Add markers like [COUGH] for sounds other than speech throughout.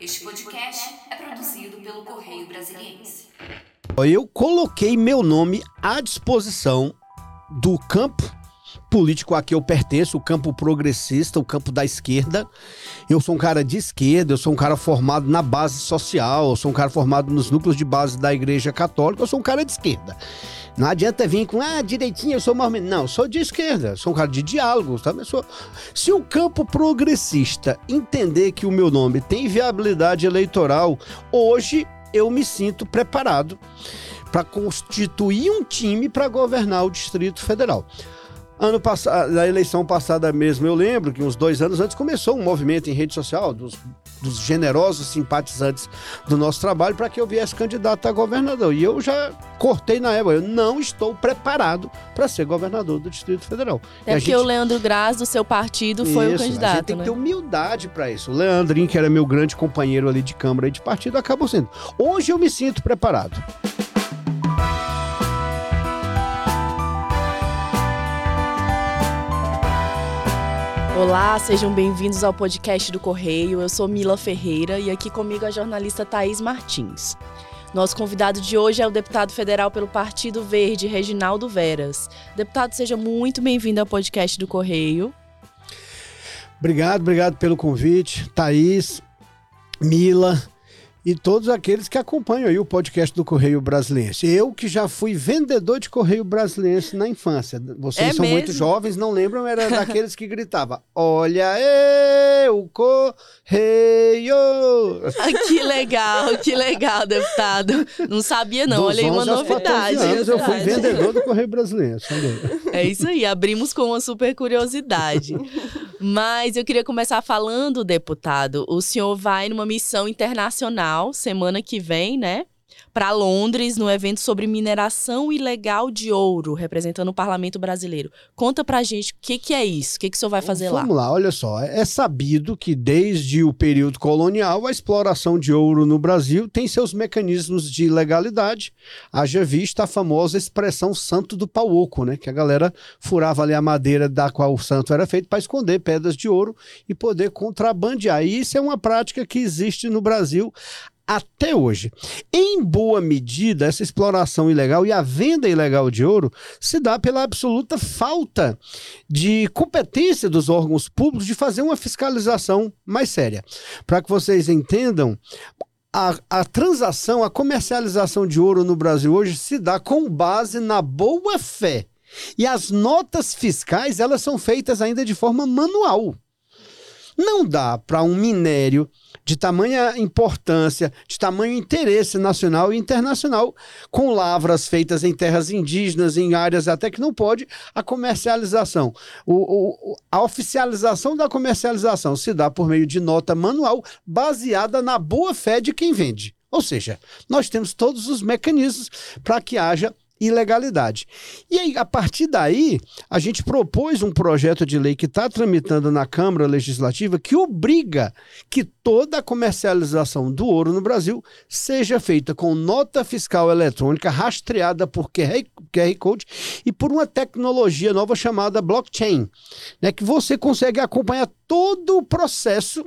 Este podcast é produzido pelo Correio Brasiliense. Eu coloquei meu nome à disposição do campo político a que eu pertenço, o campo progressista, o campo da esquerda. Eu sou um cara de esquerda, eu sou um cara formado na base social, eu sou um cara formado nos núcleos de base da Igreja Católica, eu sou um cara de esquerda. Não adianta vir com, ah, direitinho, eu sou mais. Não, sou de esquerda, sou um cara de diálogo, sabe? Sou... Se o campo progressista entender que o meu nome tem viabilidade eleitoral, hoje eu me sinto preparado para constituir um time para governar o Distrito Federal. Ano passado, na eleição passada mesmo, eu lembro que uns dois anos antes começou um movimento em rede social dos, dos generosos simpatizantes do nosso trabalho para que eu viesse candidato a governador. E eu já cortei na época, eu não estou preparado para ser governador do Distrito Federal. É porque gente... o Leandro Graz, do seu partido, foi isso, o candidato. A gente tem né? que ter humildade para isso. O Leandrinho, que era meu grande companheiro ali de Câmara e de partido, acabou sendo. Hoje eu me sinto preparado. Olá, sejam bem-vindos ao podcast do Correio. Eu sou Mila Ferreira e aqui comigo a jornalista Thaís Martins. Nosso convidado de hoje é o deputado federal pelo Partido Verde, Reginaldo Veras. Deputado, seja muito bem-vindo ao podcast do Correio. Obrigado, obrigado pelo convite. Thaís, Mila, e todos aqueles que acompanham aí o podcast do Correio Brasiliense. Eu que já fui vendedor de Correio Brasiliense na infância. Vocês é são mesmo? muito jovens, não lembram? Era [LAUGHS] daqueles que gritava: Olha eu, Correio! Que legal, que legal, deputado. Não sabia não, Dos olha aí uma novidade. Anos, eu fui vendedor do Correio Brasiliense. É isso aí, abrimos com uma super curiosidade. Mas eu queria começar falando, deputado, o senhor vai numa missão internacional semana que vem, né? Para Londres, no evento sobre mineração ilegal de ouro, representando o parlamento brasileiro. Conta pra gente o que, que é isso, o que, que o senhor vai fazer Vamos lá. Vamos lá, olha só. É sabido que desde o período colonial, a exploração de ouro no Brasil tem seus mecanismos de legalidade. Haja vista a famosa expressão santo do pau oco, né? Que a galera furava ali a madeira da qual o santo era feito para esconder pedras de ouro e poder contrabandear. E isso é uma prática que existe no Brasil até hoje. Em boa medida, essa exploração ilegal e a venda ilegal de ouro se dá pela absoluta falta de competência dos órgãos públicos de fazer uma fiscalização mais séria. Para que vocês entendam, a, a, transação, a comercialização de ouro no Brasil hoje se dá com base na boa fé. E as notas fiscais, elas são feitas ainda de forma manual. Não dá para um minério de tamanha importância, de tamanho interesse nacional e internacional, com lavras feitas em terras indígenas, em áreas até que não pode, a comercialização. O, o, a oficialização da comercialização se dá por meio de nota manual baseada na boa fé de quem vende. Ou seja, nós temos todos os mecanismos para que haja ilegalidade. E aí, a partir daí, a gente propôs um projeto de lei que está tramitando na Câmara Legislativa que obriga que toda a comercialização do ouro no Brasil seja feita com nota fiscal eletrônica rastreada por QR, QR Code e por uma tecnologia nova chamada blockchain, né, que você consegue acompanhar todo o processo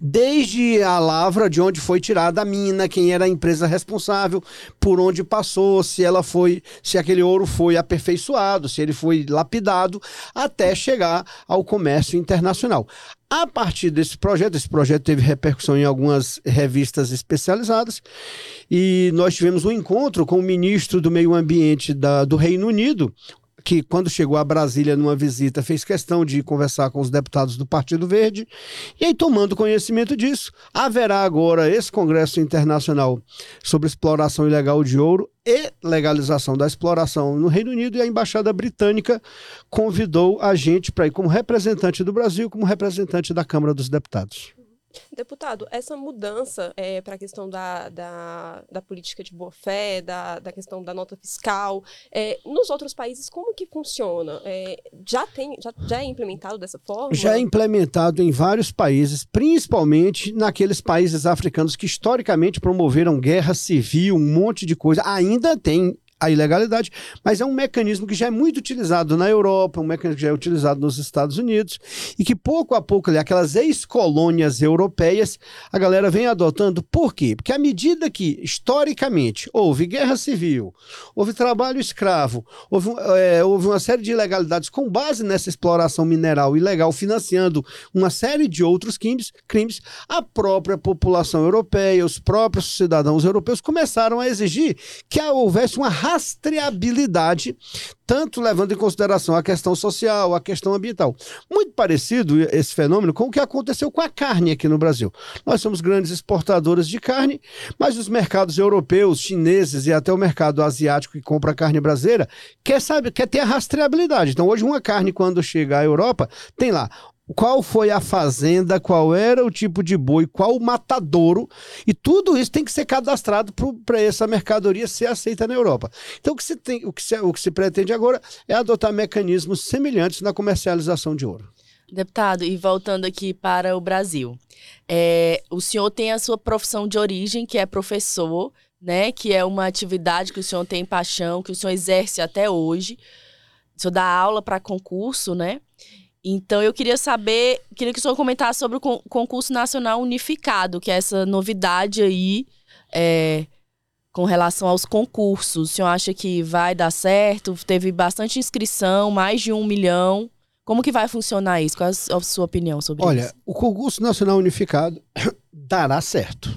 Desde a lavra, de onde foi tirada a mina, quem era a empresa responsável, por onde passou, se ela foi, se aquele ouro foi aperfeiçoado, se ele foi lapidado, até chegar ao comércio internacional. A partir desse projeto, esse projeto teve repercussão em algumas revistas especializadas, e nós tivemos um encontro com o ministro do Meio Ambiente da, do Reino Unido, que quando chegou a Brasília numa visita fez questão de conversar com os deputados do Partido Verde. E aí, tomando conhecimento disso, haverá agora esse Congresso Internacional sobre exploração ilegal de ouro e legalização da exploração no Reino Unido e a Embaixada Britânica convidou a gente para ir como representante do Brasil, como representante da Câmara dos Deputados. Deputado, essa mudança é, para a questão da, da, da, política de boa-fé, da, da questão da nota fiscal, é, nos outros países, como que funciona? É, já, tem, já, já é implementado dessa forma? Já é implementado em vários países, principalmente naqueles países africanos que historicamente promoveram guerra civil, um monte de coisa. Ainda tem a ilegalidade, mas é um mecanismo que já é muito utilizado na Europa, um mecanismo que já é utilizado nos Estados Unidos e que pouco a pouco ali, aquelas ex-colônias europeias, a galera vem adotando. Por quê? Porque à medida que, historicamente, houve guerra civil, houve trabalho escravo, houve, é, houve uma série de ilegalidades com base nessa exploração mineral ilegal, financiando uma série de outros crimes, crimes a própria população europeia, os próprios cidadãos europeus começaram a exigir que houvesse uma rastreabilidade, tanto levando em consideração a questão social, a questão ambiental. Muito parecido esse fenômeno com o que aconteceu com a carne aqui no Brasil. Nós somos grandes exportadores de carne, mas os mercados europeus, chineses e até o mercado asiático que compra carne brasileira quer saber, quer ter a rastreabilidade. Então hoje uma carne quando chega à Europa tem lá qual foi a fazenda, qual era o tipo de boi, qual o matadouro, e tudo isso tem que ser cadastrado para essa mercadoria ser aceita na Europa. Então, o que, se tem, o, que se, o que se pretende agora é adotar mecanismos semelhantes na comercialização de ouro. Deputado, e voltando aqui para o Brasil, é, o senhor tem a sua profissão de origem, que é professor, né? Que é uma atividade que o senhor tem paixão, que o senhor exerce até hoje. O senhor dá aula para concurso, né? Então eu queria saber, queria que o senhor comentasse sobre o concurso nacional unificado, que é essa novidade aí é, com relação aos concursos. O senhor acha que vai dar certo? Teve bastante inscrição, mais de um milhão. Como que vai funcionar isso? Qual é a sua opinião sobre Olha, isso? Olha, o concurso nacional unificado [COUGHS] dará certo.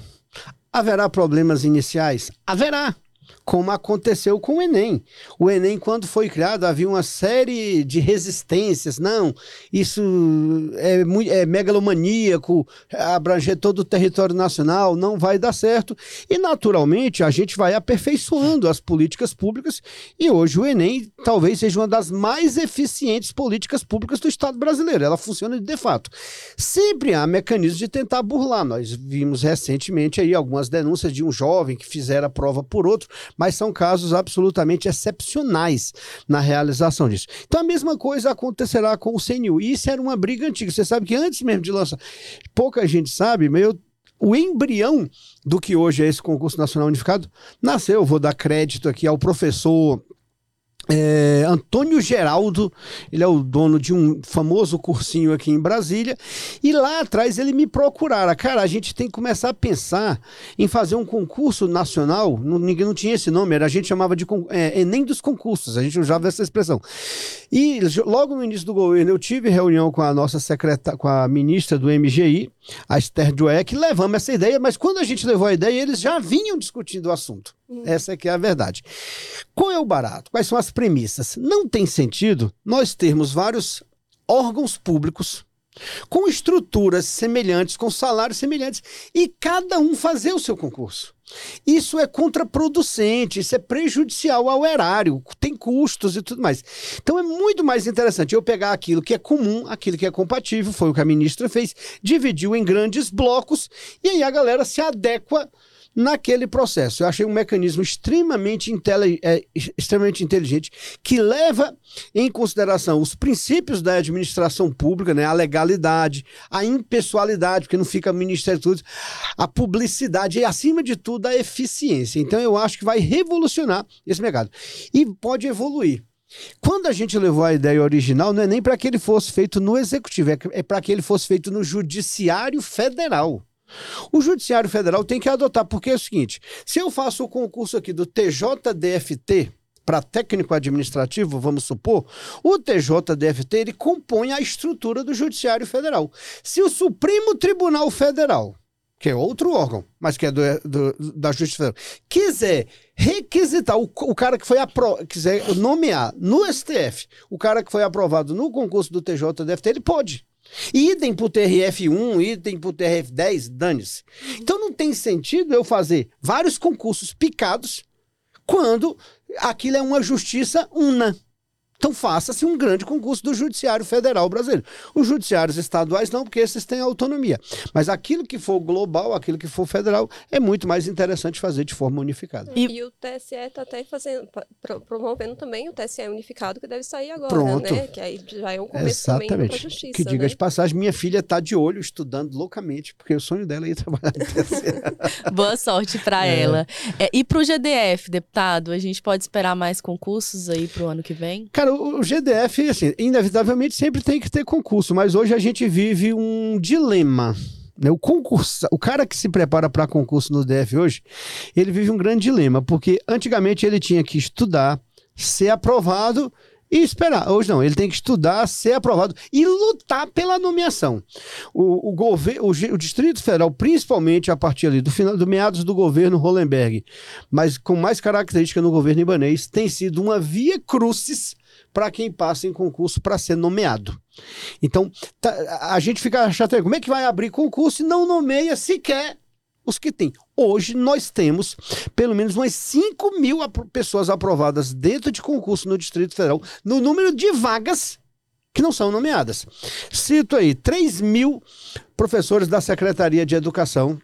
Haverá problemas iniciais? Haverá como aconteceu com o Enem. O Enem, quando foi criado, havia uma série de resistências. Não, isso é, é megalomaníaco, abranger todo o território nacional, não vai dar certo. E, naturalmente, a gente vai aperfeiçoando as políticas públicas. E hoje o Enem talvez seja uma das mais eficientes políticas públicas do Estado brasileiro. Ela funciona de fato. Sempre há mecanismos de tentar burlar. Nós vimos recentemente aí algumas denúncias de um jovem que fizera a prova por outro, mas são casos absolutamente excepcionais na realização disso. Então a mesma coisa acontecerá com o CNU. E isso era uma briga antiga. Você sabe que antes mesmo de lançar, pouca gente sabe, mas eu o embrião do que hoje é esse concurso nacional unificado nasceu, vou dar crédito aqui ao professor é, Antônio Geraldo, ele é o dono de um famoso cursinho aqui em Brasília, e lá atrás ele me procurara. Cara, a gente tem que começar a pensar em fazer um concurso nacional, não, ninguém não tinha esse nome, era, a gente chamava de é, Enem dos concursos, a gente usava essa expressão. E logo no início do governo eu tive reunião com a nossa secretária, com a ministra do MGI, a Esther Dweck, levamos essa ideia, mas quando a gente levou a ideia, eles já vinham discutindo o assunto. Essa é que é a verdade. Qual é o barato? Quais são as premissas? Não tem sentido nós termos vários órgãos públicos com estruturas semelhantes, com salários semelhantes, e cada um fazer o seu concurso. Isso é contraproducente, isso é prejudicial ao erário, tem custos e tudo mais. Então é muito mais interessante eu pegar aquilo que é comum, aquilo que é compatível, foi o que a ministra fez, dividiu em grandes blocos, e aí a galera se adequa naquele processo. Eu achei um mecanismo extremamente, é, extremamente inteligente que leva em consideração os princípios da administração pública, né? a legalidade, a impessoalidade, porque não fica Ministério tudo, a publicidade e, acima de tudo, a eficiência. Então, eu acho que vai revolucionar esse mercado. E pode evoluir. Quando a gente levou a ideia original, não é nem para que ele fosse feito no executivo, é, é para que ele fosse feito no judiciário federal. O Judiciário Federal tem que adotar, porque é o seguinte: se eu faço o concurso aqui do TJDFT, para técnico administrativo, vamos supor, o TJDFT ele compõe a estrutura do Judiciário Federal. Se o Supremo Tribunal Federal, que é outro órgão, mas que é do, do da Justiça Federal, quiser requisitar o, o cara que foi aprovado, quiser nomear no STF o cara que foi aprovado no concurso do TJDFT, ele pode. Idem pro TRF1, idem pro TRF10, dane-se. Então não tem sentido eu fazer vários concursos picados quando aquilo é uma justiça una. Então faça-se um grande concurso do Judiciário Federal brasileiro. Os judiciários estaduais não, porque esses têm autonomia. Mas aquilo que for global, aquilo que for federal, é muito mais interessante fazer de forma unificada. E, e o TSE está até fazendo, pro, promovendo também o TSE unificado, que deve sair agora, Pronto. né? Que aí já é um começo Exatamente. também para a justiça. Que diga né? de passagem, minha filha está de olho, estudando loucamente, porque o sonho dela é ir trabalhar no TSE. [LAUGHS] Boa sorte para É. ela. É, e pro GDF, deputado, a gente pode esperar mais concursos aí pro ano que vem? Cara, o o GDF, assim, inevitavelmente sempre tem que ter concurso, mas hoje a gente vive um dilema. Né? O concurso, o cara que se prepara para concurso no DF hoje, ele vive um grande dilema, porque antigamente ele tinha que estudar, ser aprovado e esperar. Hoje não, ele tem que estudar, ser aprovado e lutar pela nomeação. O, o, gover- o, o Distrito Federal, principalmente a partir ali do final do meados do governo Hollenberg, mas com mais característica no governo ibanês, tem sido uma via crucis para quem passa em concurso para ser nomeado. Então, tá- a- gente fica chateado. Como é que vai abrir concurso e não nomeia sequer os que tem? Hoje nós temos pelo menos umas 5 mil apro- pessoas aprovadas dentro de concurso no Distrito Federal, no número de vagas que não são nomeadas. Cito aí 3 mil professores da Secretaria de Educação.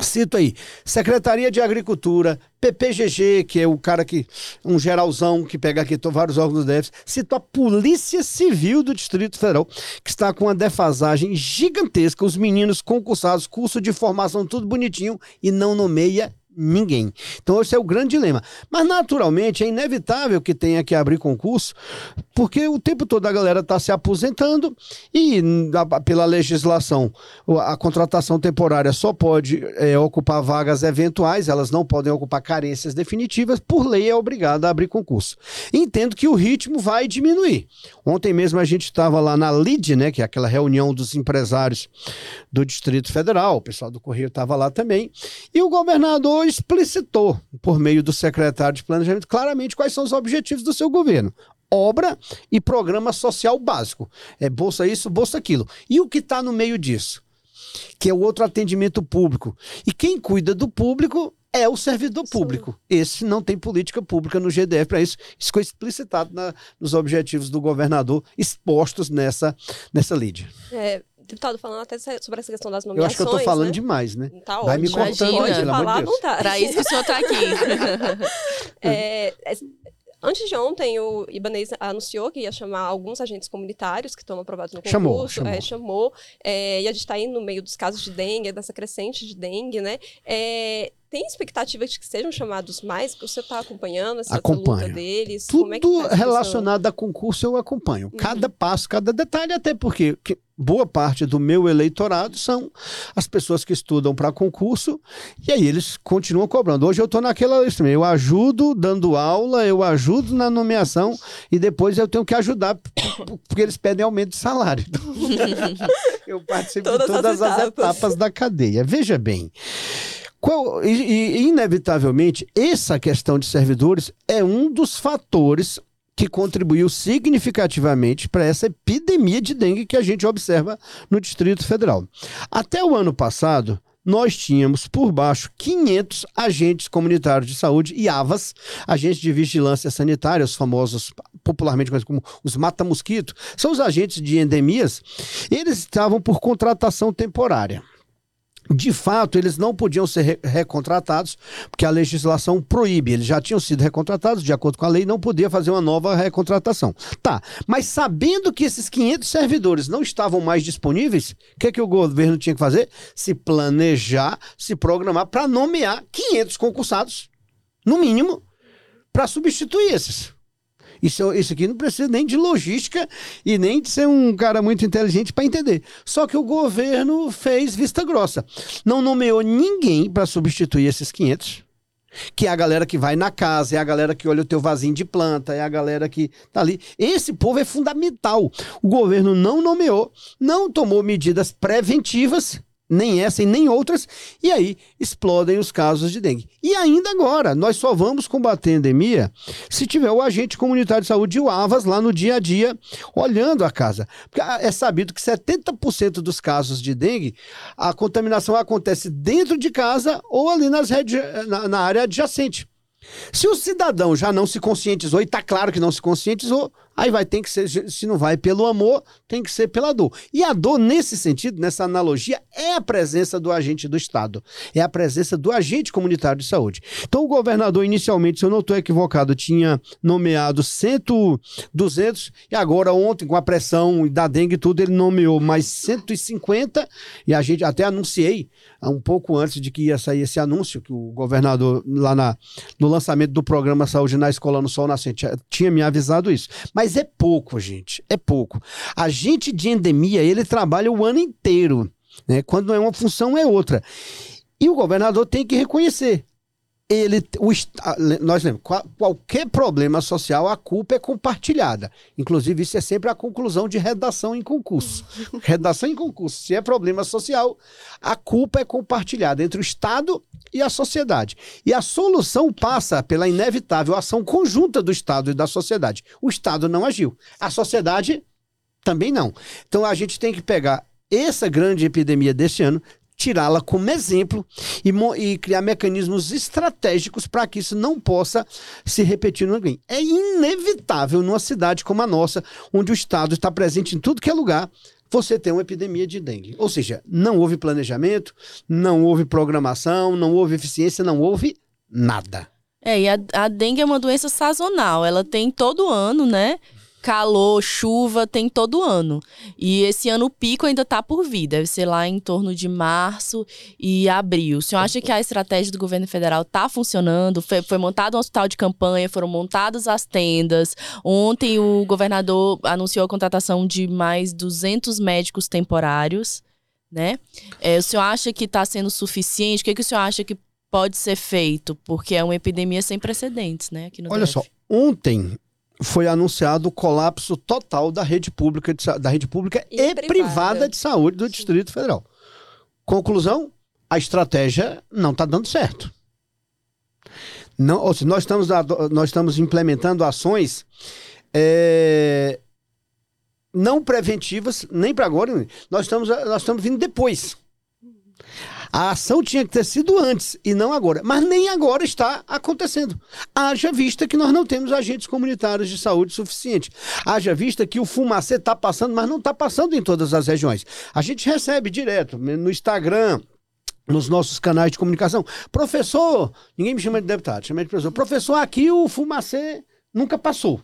Cito aí, Secretaria de Agricultura, PPGG, que é o cara que, um geralzão que pega aqui vários órgãos do DF. Cito a Polícia Civil do Distrito Federal, que está com uma defasagem gigantesca. Os meninos concursados, curso de formação, tudo bonitinho, e não nomeia ninguém. Então esse é o grande dilema. Mas naturalmente é inevitável que tenha que abrir concurso, porque o tempo todo a galera está se aposentando e a- pela legislação a contratação temporária só pode é, ocupar vagas eventuais, elas não podem ocupar carências definitivas, por lei é obrigada a abrir concurso. Entendo que o ritmo vai diminuir. Ontem mesmo a gente estava lá na LID, né, que é aquela reunião dos empresários do Distrito Federal, o pessoal do Correio estava lá também, e o governador explicitou, por meio do secretário de Planejamento, claramente quais são os objetivos do seu governo. Obra e programa social básico. É bolsa isso, bolsa aquilo. E o que está no meio disso? Que é o outro atendimento público. E quem cuida do público é o servidor público. Esse não tem política pública no GDF para isso. Isso foi explicitado na- nos objetivos do governador expostos nessa, nessa lide. É, deputado, falando até sobre essa questão das Eu nomeações. acho que eu estou falando né? demais, né? Tá Vai me ótimo. cortando, Pode de falar à Deus. vontade. Para isso que o senhor tá aqui. [LAUGHS] É, é, antes de ontem, o Ibanez anunciou que ia chamar alguns agentes comunitários que estão aprovados no concurso. Chamou, chamou. é, chamou, é, e a gente está aí no meio dos casos de dengue, dessa crescente de dengue, né? É, tem expectativa de que sejam chamados mais? Você está acompanhando essa, luta deles? Tudo Como é que tá relacionado a concurso eu acompanho. Uhum. Cada passo, cada detalhe, até porque que boa parte do meu eleitorado são as pessoas que estudam para concurso e aí eles continuam cobrando. Hoje eu estou naquela lista. Eu ajudo dando aula, eu ajudo na nomeação e depois eu tenho que ajudar porque eles pedem aumento de salário. [LAUGHS] Então, [LAUGHS] eu participo Todas de as todas as etapas. etapas da cadeia. Veja bem. Qual- e, e, inevitavelmente, essa questão de servidores é um dos fatores que contribuiu significativamente para essa epidemia de dengue que a gente observa no Distrito Federal. Até o ano passado, nós tínhamos por baixo 500 agentes comunitários de saúde e AVAS, agentes de vigilância sanitária, os famosos popularmente conhecidos como os mata-mosquito, são os agentes de endemias, eles estavam por contratação temporária. De fato, eles não podiam ser re- recontratados, porque a legislação proíbe. Eles já tinham sido recontratados, de acordo com a lei, não podia fazer uma nova recontratação. Tá, mas sabendo que esses 500 servidores não estavam mais disponíveis, o que, é que o governo tinha que fazer? Se planejar, se programar para nomear 500 concursados, no mínimo, para substituir esses. Isso, isso aqui não precisa nem de logística e nem de ser um cara muito inteligente para entender. Só que o governo fez vista grossa. Não nomeou ninguém para substituir esses 500. Que é a galera que vai na casa, é a galera que olha o teu vasinho de planta, é a galera que tá ali. Esse povo é fundamental. O governo não nomeou, não tomou medidas preventivas, nem essa e nem outras, e aí explodem os casos de dengue. E ainda agora, nós só vamos combater a endemia se tiver o agente comunitário de saúde o AVAS lá no dia a dia, olhando a casa. Porque ah, é sabido que 70% dos casos de dengue, a contaminação acontece dentro de casa ou ali nas regi- na, na área adjacente. Se o cidadão já não se conscientizou, e está claro que não se conscientizou, Aí vai ter que ser, se não vai pelo amor, tem que ser pela dor. E a dor, nesse sentido, nessa analogia, é a presença do agente do Estado. É a presença do agente comunitário de saúde. Então, o governador, inicialmente, se eu não estou equivocado, tinha nomeado 100, 200, e agora, ontem, com a pressão da dengue e tudo, ele nomeou mais 150, e a gente até anunciei, um pouco antes de que ia sair esse anúncio, que o governador, lá na, no lançamento do programa Saúde na Escola no Sol Nascente, tinha me avisado isso. Mas é pouco, gente. É pouco. Agente de endemia, ele trabalha o ano inteiro. Né? Quando é uma função, é outra. E o governador tem que reconhecer ele, o, nós lembramos, qualquer problema social, a culpa é compartilhada. Inclusive, isso é sempre a conclusão de redação em concurso. [LAUGHS] redação em concurso. Se é problema social, a culpa é compartilhada entre o Estado e a sociedade. E a solução passa pela inevitável ação conjunta do Estado e da sociedade. O Estado não agiu. A sociedade também não. Então, a gente tem que pegar essa grande epidemia deste ano, tirá-la como exemplo e, e, criar mecanismos estratégicos para que isso não possa se repetir no ninguém. É inevitável numa cidade como a nossa, onde o Estado está presente em tudo que é lugar, você tem uma epidemia de dengue. Ou seja, não houve planejamento, não houve programação, não houve eficiência, não houve nada. É, e a, a dengue é uma doença sazonal, ela tem todo ano, né? Calor, chuva, tem todo ano. E esse ano o pico ainda está por vir, deve ser lá em torno de março e abril. O senhor acha que a estratégia do governo federal está funcionando? Foi, foi, montado um hospital de campanha, foram montadas as tendas. Ontem o governador anunciou a contratação de mais 200 médicos temporários. Né? É, o senhor acha que está sendo suficiente? O que, que o senhor acha que pode ser feito? Porque é uma epidemia sem precedentes, né? Olha DF. só, ontem foi anunciado o colapso total da rede pública, de, da rede pública e, e privada. privada. de saúde do Sim. Distrito Federal. Conclusão: a estratégia não está dando certo. Não, ou seja, nós estamos, nós estamos implementando ações é, não preventivas, nem para agora, nós estamos, nós estamos vindo depois. A ação tinha que ter sido antes e não agora. Mas nem agora está acontecendo. Haja vista que nós não temos agentes comunitários de saúde suficiente. Haja vista que o fumacê está passando, mas não está passando em todas as regiões. A gente recebe direto no Instagram, nos nossos canais de comunicação. Professor, ninguém me chama de deputado, chama de professor. Professor, aqui o fumacê nunca passou.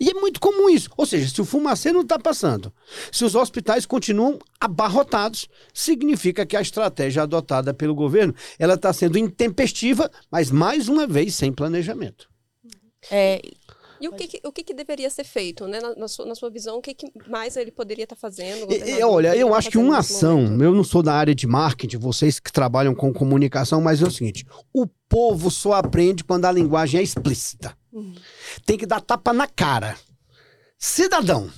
E é muito comum isso. Ou seja, se o fumacê não está passando, se os hospitais continuam abarrotados, significa que a estratégia adotada pelo governo ela está sendo intempestiva, mas mais uma vez sem planejamento. É, e o, que, que, o que, que, deveria ser feito, né? Na, na, sua, na sua, visão, o que, que, mais ele poderia estar tá fazendo? E, olha, eu acho que uma ação, momento? eu não sou da área de marketing, vocês que trabalham com comunicação, mas é o seguinte: o povo só aprende quando a linguagem é explícita. Tem que dar tapa na cara. Cidadão,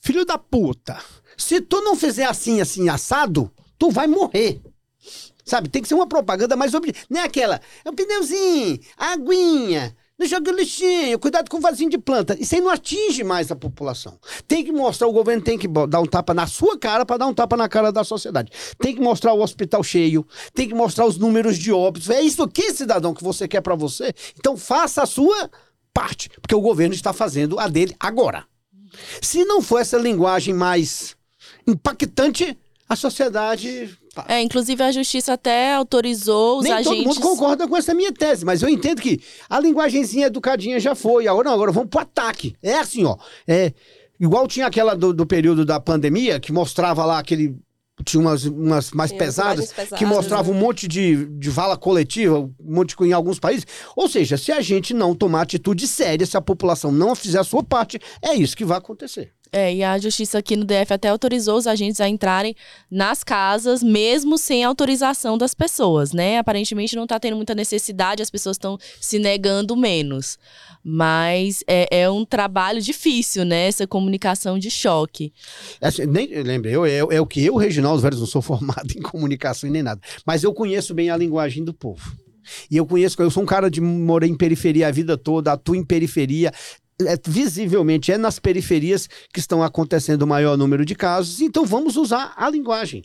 filho da puta, se tu não fizer assim, assim, assado, tu vai morrer. Sabe, tem que ser uma propaganda mais objetiva. Não é aquela, é um pneuzinho, aguinha, não joga lixinho, cuidado com o vasinho de planta. Isso aí não atinge mais a população. Tem que mostrar, o governo tem que dar um tapa na sua cara para dar um tapa na cara da sociedade. Tem que mostrar o hospital cheio, tem que mostrar os números de óbitos. É isso aqui, cidadão, que você quer para você. Então faça a sua parte, porque o governo está fazendo a dele agora. Se não for essa linguagem mais impactante, a sociedade é, inclusive a justiça até autorizou os Nem agentes. Todo mundo concorda com essa minha tese, mas eu entendo que a linguagenzinha educadinha já foi. Agora não, agora vamos pro ataque. É assim, ó. É, igual tinha aquela do, do período da pandemia, que mostrava lá aquele tinha umas, umas mais pesadas, pesadas, que mostrava né? um monte de, de vala coletiva, um monte de, em alguns países. Ou seja, se a gente não tomar atitude séria, se a população não fizer a sua parte, é isso que vai acontecer. É, e a justiça aqui no DF até autorizou os agentes a entrarem nas casas, mesmo sem autorização das pessoas, né? Aparentemente não está tendo muita necessidade, as pessoas estão se negando menos. Mas é, é, um trabalho difícil, né? Essa comunicação de choque. Assim, nem, lembre, eu, é, é o que eu, Reginaldo Velho, não sou [LAUGHS] formado em comunicação e nem nada. Mas eu conheço bem a linguagem do povo. E eu conheço, eu sou um cara de morei em periferia a vida toda, atuo em periferia, é, visivelmente é nas periferias que estão acontecendo o maior número de casos, então vamos usar a linguagem.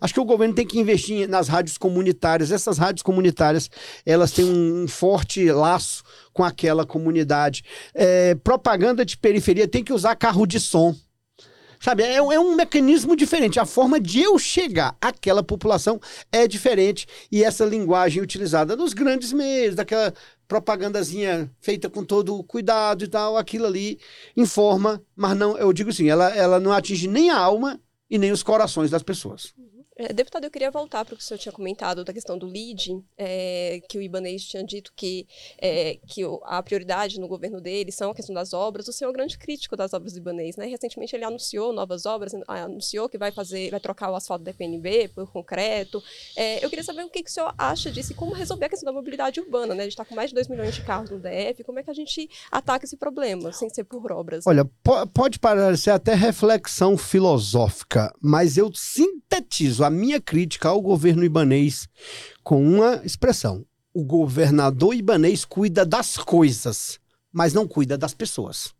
Acho que o governo tem que investir nas rádios comunitárias. Essas rádios comunitárias, elas têm um, forte laço com aquela comunidade. É, propaganda de periferia tem que usar carro de som. Sabe, é, é, um mecanismo diferente. A forma de eu chegar àquela população é diferente. E essa linguagem utilizada nos grandes meios, daquela propagandazinha feita com todo cuidado e tal, aquilo ali informa, mas não, eu digo assim, ela, ela não atinge nem a alma e nem os corações das pessoas. É, deputado, eu queria voltar para o que o senhor tinha comentado da questão do lead, é, que o Ibanez tinha dito que, é, que a prioridade no governo dele são a questão das obras. O senhor é um grande crítico das obras do Ibanez, né? Recentemente ele anunciou novas obras, anunciou que vai fazer, vai trocar o asfalto da PNB por concreto. É, eu queria saber o que, que o senhor acha disso e como resolver a questão da mobilidade urbana, né? A gente está com mais de 2 milhões de carros no DF, como é que a gente ataca esse problema, sem ser por obras? Olha, pode parecer até reflexão filosófica, mas eu sintetizo a minha crítica ao governo ibanês com uma expressão: o governador ibanês cuida das coisas, mas não cuida das pessoas.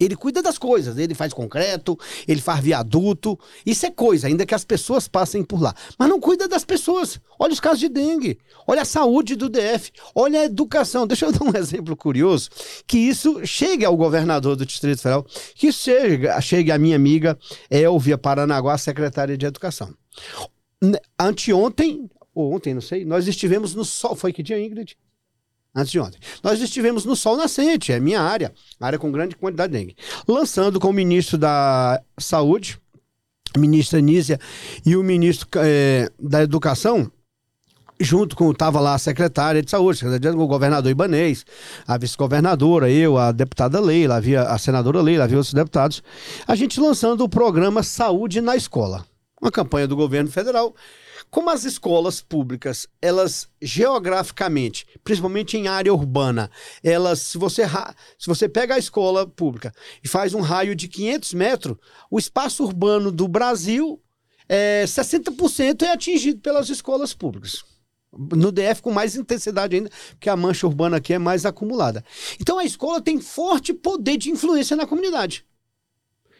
Ele cuida das coisas, ele faz concreto, ele faz viaduto, isso é coisa, ainda que as pessoas passem por lá. Mas não cuida das pessoas. Olha os casos de dengue, olha a saúde do DF, olha a educação. Deixa eu dar um [LAUGHS] exemplo curioso, que isso chegue ao governador do Distrito Federal, que chegue, chegue à minha amiga Elvia Paranaguá, secretária de Educação. Anteontem, ou ontem, não sei, nós estivemos no sol. Foi que dia, Ingrid? Antes de ontem. Nós estivemos no Sol Nascente, é minha área, área com grande quantidade de dengue. Lançando com o ministro da Saúde, ministra Nízia, e o ministro é, da Educação, junto com, estava lá a secretária de saúde, o governador Ibanês, a vice-governadora, eu, a deputada Leila, havia a senadora Leila, havia outros deputados, a gente lançando o programa Saúde na Escola uma campanha do governo federal. Como as escolas públicas, elas geograficamente, principalmente em área urbana, elas, se você, se você pega a escola pública e faz um raio de 500 metros, o espaço urbano do Brasil, é, 60% é atingido pelas escolas públicas. No DF com mais intensidade ainda, porque a mancha urbana aqui é mais acumulada. Então a escola tem forte poder de influência na comunidade.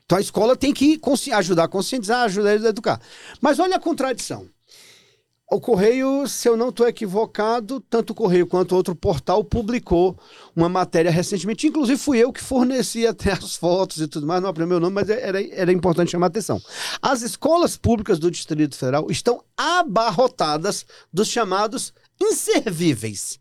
Então a escola tem que ajudar a conscientizar, ajudar a educar. Mas olha a contradição. O Correio, se eu não estou equivocado, tanto o Correio quanto outro portal publicou uma matéria recentemente. Inclusive, fui eu que forneci até [LAUGHS] as fotos e tudo mais, não é meu nome, mas era, era importante chamar a atenção. As escolas públicas do Distrito Federal estão abarrotadas dos chamados inservíveis.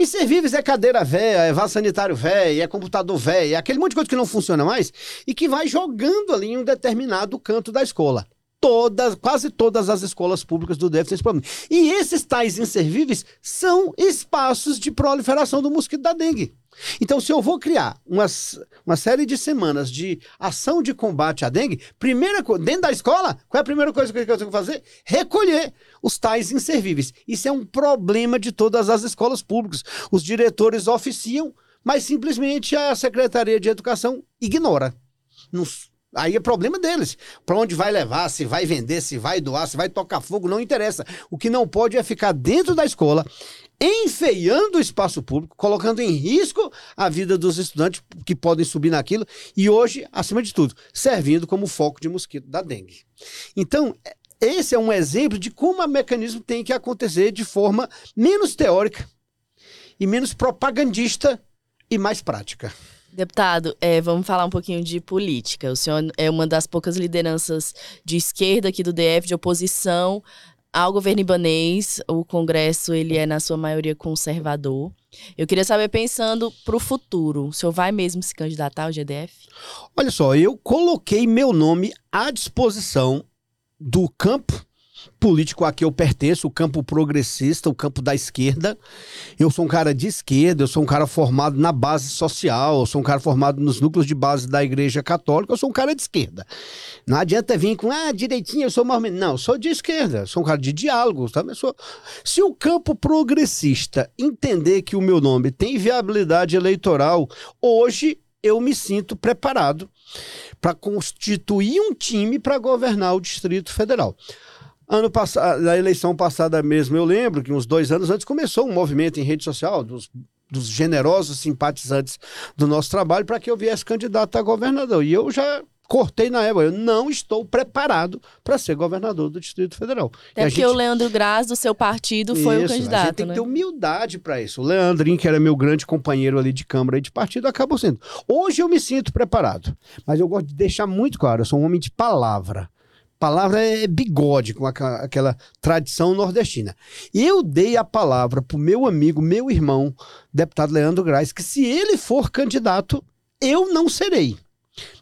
Inservíveis é cadeira velha, é vaso sanitário velho, é computador velho, é aquele monte de coisa que não funciona mais e que vai jogando ali em um determinado canto da escola. Todas, quase todas as escolas públicas do DF têm esse problema. E esses tais inservíveis são espaços de proliferação do mosquito da dengue. Então, se eu vou criar uma, uma série de semanas de ação de combate à dengue, primeira dentro da escola, qual é a primeira coisa que eu tenho que fazer? Recolher os tais inservíveis. Isso é um problema de todas as escolas públicas. Os diretores oficiam, mas simplesmente a Secretaria de Educação ignora. Aí é problema deles. Para onde vai levar, se vai vender, se vai doar, se vai tocar fogo, não interessa. O que não pode é ficar dentro da escola enfeiando o espaço público, colocando em risco a vida dos estudantes que podem subir naquilo e hoje, acima de tudo, servindo como foco de mosquito da dengue. Então, esse é um exemplo de como o mecanismo tem que acontecer de forma menos teórica e menos propagandista e mais prática. Deputado, é, vamos falar um pouquinho de política. O senhor é uma das poucas lideranças de esquerda aqui do DF, de oposição ao governo ibanês, o Congresso ele é na sua maioria conservador. Eu queria saber, pensando para o futuro, o senhor vai mesmo se candidatar ao GDF? Olha só, eu coloquei meu nome à disposição do campo político a que eu pertenço, o campo progressista, o campo da esquerda. Eu sou um cara de esquerda, eu sou um cara formado na base social, eu sou um cara formado nos núcleos de base da Igreja Católica, eu sou um cara de esquerda. Não adianta vir com, ah, direitinho, eu sou mais. Não, eu sou de esquerda, eu sou um cara de diálogo. Sabe? Sou... Se o campo progressista entender que o meu nome tem viabilidade eleitoral, hoje eu me sinto preparado para constituir um time para governar o Distrito Federal. Ano passado, na eleição passada mesmo, eu lembro que uns dois anos antes começou um movimento em rede social dos, dos generosos simpatizantes do nosso trabalho para que eu viesse candidato a governador. E eu já cortei na época. Eu não estou preparado para ser governador do Distrito Federal. E Até a porque gente- o Leandro Graz, do seu partido, foi o Isso, A gente candidato, tem né? que ter humildade para isso. O Leandrinho, que era meu grande companheiro ali de Câmara e de partido, acabou sendo. Hoje eu me sinto preparado, mas eu gosto de deixar muito claro: eu sou um homem de palavra. Palavra é bigode, com aquela tradição nordestina. Eu dei a palavra pro meu amigo, meu irmão, deputado Leandro Graz, que se ele for candidato, eu não serei.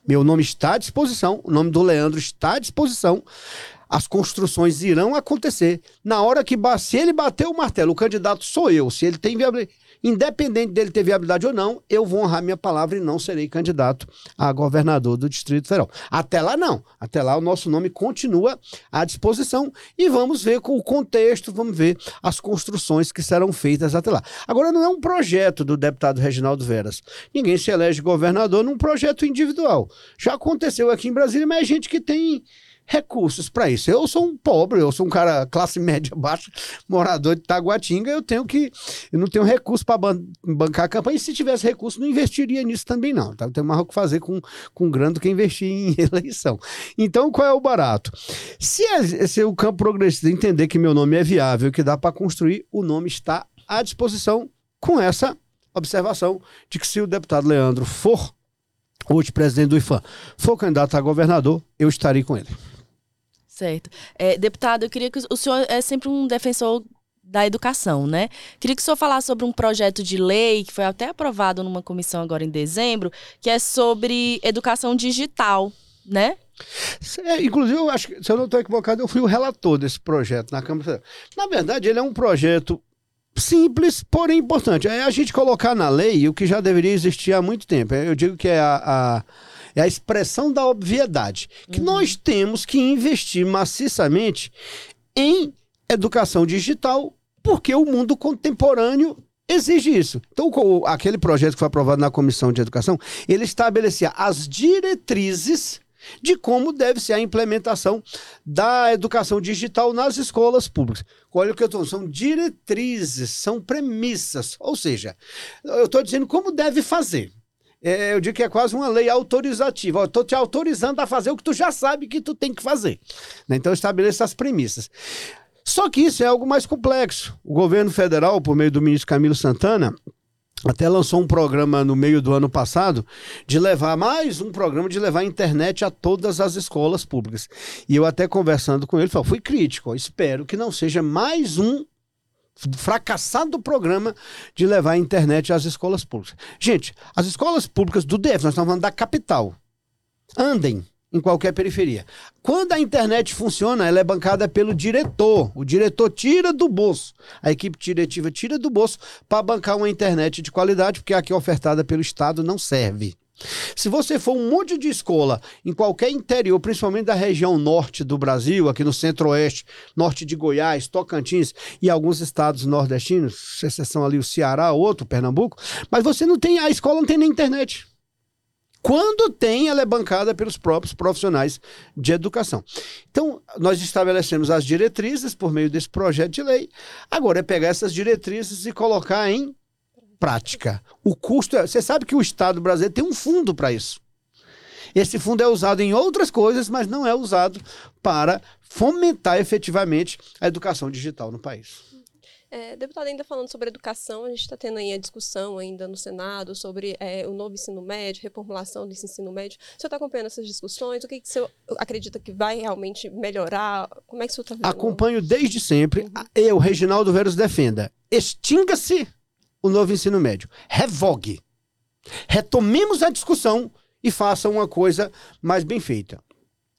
Meu nome está à disposição, o nome do Leandro está à disposição. As construções irão acontecer. Na hora que se ele bater o martelo, o candidato sou eu. Se ele tem viabilidade, independente dele ter viabilidade ou não, eu vou honrar minha palavra e não serei candidato a governador do Distrito Federal. Até lá não. Até lá o nosso nome continua à disposição e vamos ver com o contexto, vamos ver as construções que serão feitas até lá. Agora não é um projeto do deputado Reginaldo Veras. Ninguém se elege governador num projeto individual. Já aconteceu aqui em Brasília, mas é gente que tem recursos para isso. Eu sou um pobre, eu sou um cara classe [LAUGHS] média baixa, morador de Taguatinga, eu tenho que eu não tenho recurso para bancar a campanha, e se tivesse recurso não investiria nisso também não, tá? Tem mais o que fazer com com grana do que investir em [LAUGHS] eleição. Então, qual é o barato? Se, a- se o campo progressista entender que meu nome é viável, que dá para construir, o nome está à disposição com essa observação de que se o deputado Leandro for hoje presidente do IFAM, for candidato a governador, eu estarei com ele. Certo. É, deputado, eu queria que o senhor é sempre um defensor da educação, né? Queria que o senhor falasse sobre um projeto de lei que foi até aprovado numa comissão agora em dezembro, que é sobre educação digital, né? É, inclusive, eu acho que, se eu não estou equivocado, eu fui o relator desse projeto na Câmara. Na verdade, ele é um projeto simples, porém importante. É a gente colocar na lei o que já deveria existir há muito tempo. Eu digo que é a, a- é a expressão da obviedade. Que nós temos que investir maciçamente em educação digital, porque o mundo contemporâneo exige isso. Então, aquele projeto que foi aprovado na Comissão de Educação, ele estabelecia as diretrizes de como deve ser a implementação da educação digital nas escolas públicas. Olha o que eu estou são diretrizes, são premissas, ou seja, eu estou dizendo como deve fazer. É, eu digo que é quase uma lei autorizativa. Eu estou te autorizando a fazer o que tu já sabe que tu tem que fazer. né? Então, estabeleça as premissas. Só que isso é algo mais complexo. O governo federal, por meio do ministro Camilo Santana, até lançou um programa no meio do ano passado de levar mais um programa de levar a internet a todas as escolas públicas. E eu até conversando com ele, falei, fui crítico, espero que não seja mais um fracassado programa de levar a internet às escolas públicas. Gente, as escolas públicas do DF, nós estamos falando da capital, andem em qualquer periferia. Quando a internet funciona, ela é bancada pelo diretor. O diretor tira do bolso. A equipe diretiva tira do bolso para bancar uma internet de qualidade, porque a que é ofertada pelo Estado não serve. Se você for um monte de escola em qualquer interior, principalmente da região norte do Brasil, aqui no centro-oeste, norte de Goiás, Tocantins e alguns estados nordestinos, exceção ali o Ceará, outro, Pernambuco, mas você não tem, a escola não tem nem internet. Quando tem, ela é bancada pelos próprios profissionais de educação. Então, nós estabelecemos as diretrizes por meio desse projeto de lei. Agora é pegar essas diretrizes e colocar em prática. O custo é. Você sabe que o Estado brasileiro tem um fundo para isso. Esse fundo é usado em outras coisas, mas não é usado para fomentar efetivamente a educação digital no país. É, deputado, ainda falando sobre educação, a gente está tendo aí a discussão ainda no Senado sobre é, o novo ensino médio, reformulação desse ensino médio. O senhor está acompanhando essas discussões? O que, que o senhor acredita que vai realmente melhorar? Como é que o senhor está vendo? Acompanho desde sempre. Eu, Reginaldo Veros, defenda. Extinga-se o novo ensino médio. Revogue. Retomemos a discussão e faça uma coisa mais bem feita.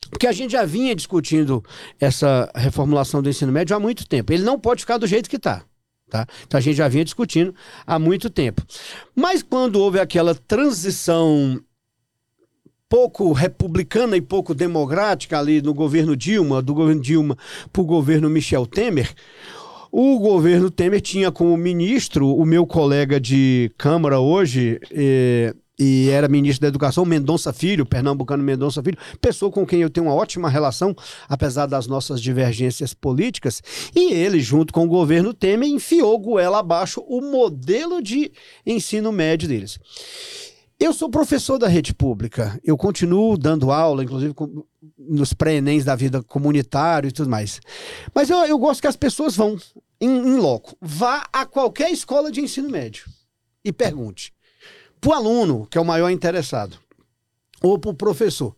Porque a gente já vinha discutindo essa reformulação do ensino médio há muito tempo. Ele não pode ficar do jeito que está. Tá? Então a gente já vinha discutindo há muito tempo. Mas quando houve aquela transição pouco republicana e pouco democrática ali no governo Dilma, do governo Dilma para o governo Michel Temer, o governo Temer tinha como ministro o meu colega de Câmara hoje, eh, e era ministro da Educação, Mendonça Filho, pernambucano Mendonça Filho, pessoa com quem eu tenho uma ótima relação, apesar das nossas divergências políticas, e ele, junto com o governo Temer, enfiou goela abaixo o modelo de ensino médio deles. Eu sou professor da rede pública. Eu continuo dando aula, inclusive com- nos pré-ENEMs da vida comunitária e tudo mais. Mas eu, eu gosto que as pessoas vão em, em loco. Vá a qualquer escola de ensino médio e pergunte. Para o aluno, que é o maior interessado, ou para o professor,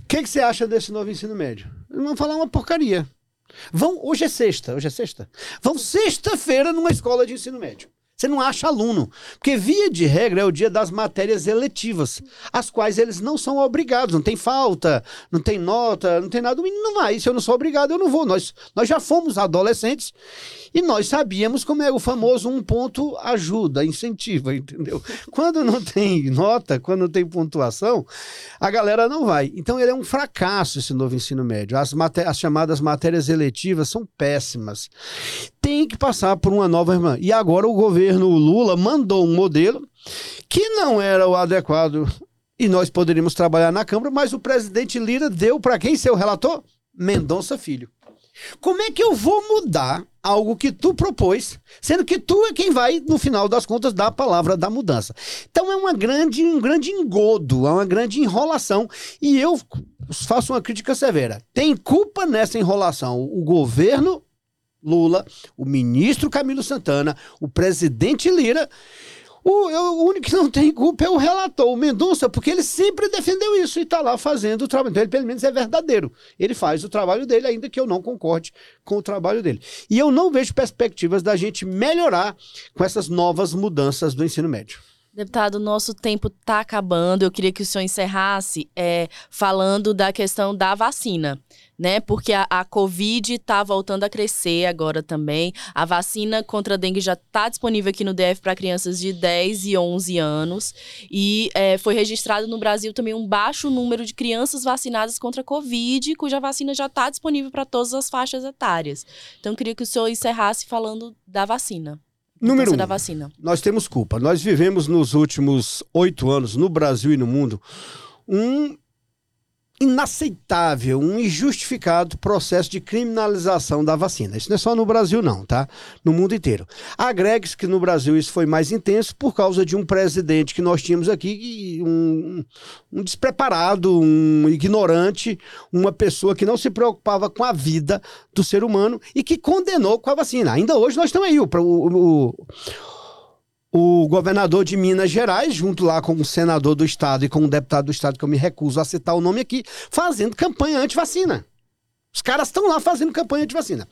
o que, que você acha desse novo ensino médio? Eles vão falar uma porcaria. Vão, hoje é sexta, hoje é sexta. Vão sexta-feira numa escola de ensino médio. Você não acha aluno. Porque, via de regra, é o dia das matérias eletivas, as quais eles não são obrigados. Não tem falta, não tem nota, não tem nada. O menino não vai. Se eu não sou obrigado, eu não vou. Nós, nós já fomos adolescentes e nós sabíamos como é o famoso um ponto ajuda, incentiva, entendeu? Quando não tem nota, quando não tem pontuação, a galera não vai. Então ele é um fracasso esse novo ensino médio. As, as chamadas matérias eletivas são péssimas. Tem que passar por uma nova irmã. E agora o governo Lula mandou um modelo que não era o adequado e nós poderíamos trabalhar na Câmara, mas o presidente Lira deu para quem seu relator? Mendonça Filho. Como é que eu vou mudar algo que tu propôs, sendo que tu é quem vai, no final das contas, dar a palavra da mudança? Então é uma grande, um grande engodo, é uma grande enrolação. E eu faço uma crítica severa. Tem culpa nessa enrolação o governo Lula, o ministro Camilo Santana, o presidente Lira. O, eu- o único que não tem culpa é o relator, o Mendonça, porque ele sempre defendeu isso e está lá fazendo o trabalho. Então, ele pelo menos é verdadeiro. Ele faz o trabalho dele, ainda que eu não concorde com o trabalho dele. E eu não vejo perspectivas da gente melhorar com essas novas mudanças do ensino médio. Deputado, nosso tempo está acabando. Eu queria que o senhor encerrasse é, falando da questão da vacina, né? Porque a, a Covid está voltando a crescer agora também. A vacina contra a dengue já está disponível aqui no DF para crianças de 10 e 11 anos. E é, foi registrado no Brasil também um baixo número de crianças vacinadas contra a Covid, cuja vacina já está disponível para todas as faixas etárias. Então, eu queria que o senhor encerrasse falando da vacina. Número um. da vacina. nós temos culpa. Nós vivemos nos últimos oito anos, no Brasil e no mundo, um inaceitável, um injustificado processo de criminalização da vacina. Isso não é só no Brasil, não, tá? No mundo inteiro. Agregue-se que no Brasil isso foi mais intenso por causa de um presidente que nós tínhamos aqui, um, um despreparado, um ignorante, uma pessoa que não se preocupava com a vida do ser humano e que condenou com a vacina. Ainda hoje nós estamos aí. O, o, o- o governador de Minas Gerais, junto lá com o senador do estado e com o deputado do estado, que eu me recuso a citar o nome aqui, fazendo campanha anti-vacina. Os caras estão lá fazendo campanha anti-vacina.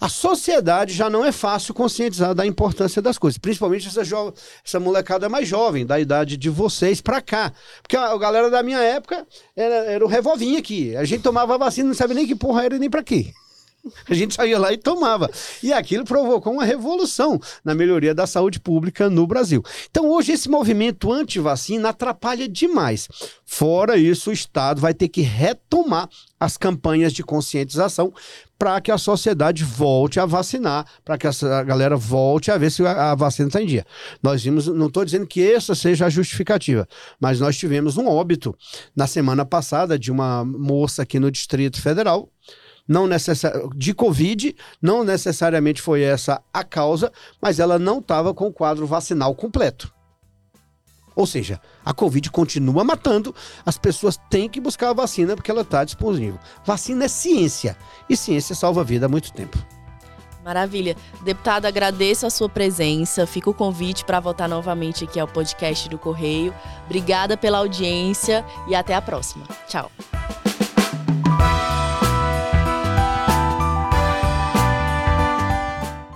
A sociedade já não é fácil conscientizar da importância das coisas, principalmente essa, jo- essa molecada mais jovem, da idade de vocês pra cá. Porque a, galera da minha época era, era o revolvinho aqui. A gente tomava vacina, não sabia nem que porra era nem pra quê. [LAUGHS] A gente saía lá e tomava. E aquilo provocou uma revolução na melhoria da saúde pública no Brasil. Então, hoje, esse movimento anti-vacina atrapalha demais. Fora isso, o Estado vai ter que retomar as campanhas de conscientização para que a sociedade volte a vacinar, para que a galera volte a ver se a vacina está em dia. Nós vimos, não estou dizendo que essa seja a justificativa, mas nós tivemos um óbito na semana passada de uma moça aqui no Distrito Federal não necessa- de Covid, não necessariamente foi essa a causa, mas ela não estava com o quadro vacinal completo. Ou seja, a Covid continua matando, as pessoas têm que buscar a vacina porque ela está disponível. Vacina é ciência, e ciência salva a vida há muito tempo. Maravilha. Deputado, agradeço a sua presença. Fica o convite para voltar novamente aqui ao podcast do Correio. Obrigada pela audiência e até a próxima. Tchau.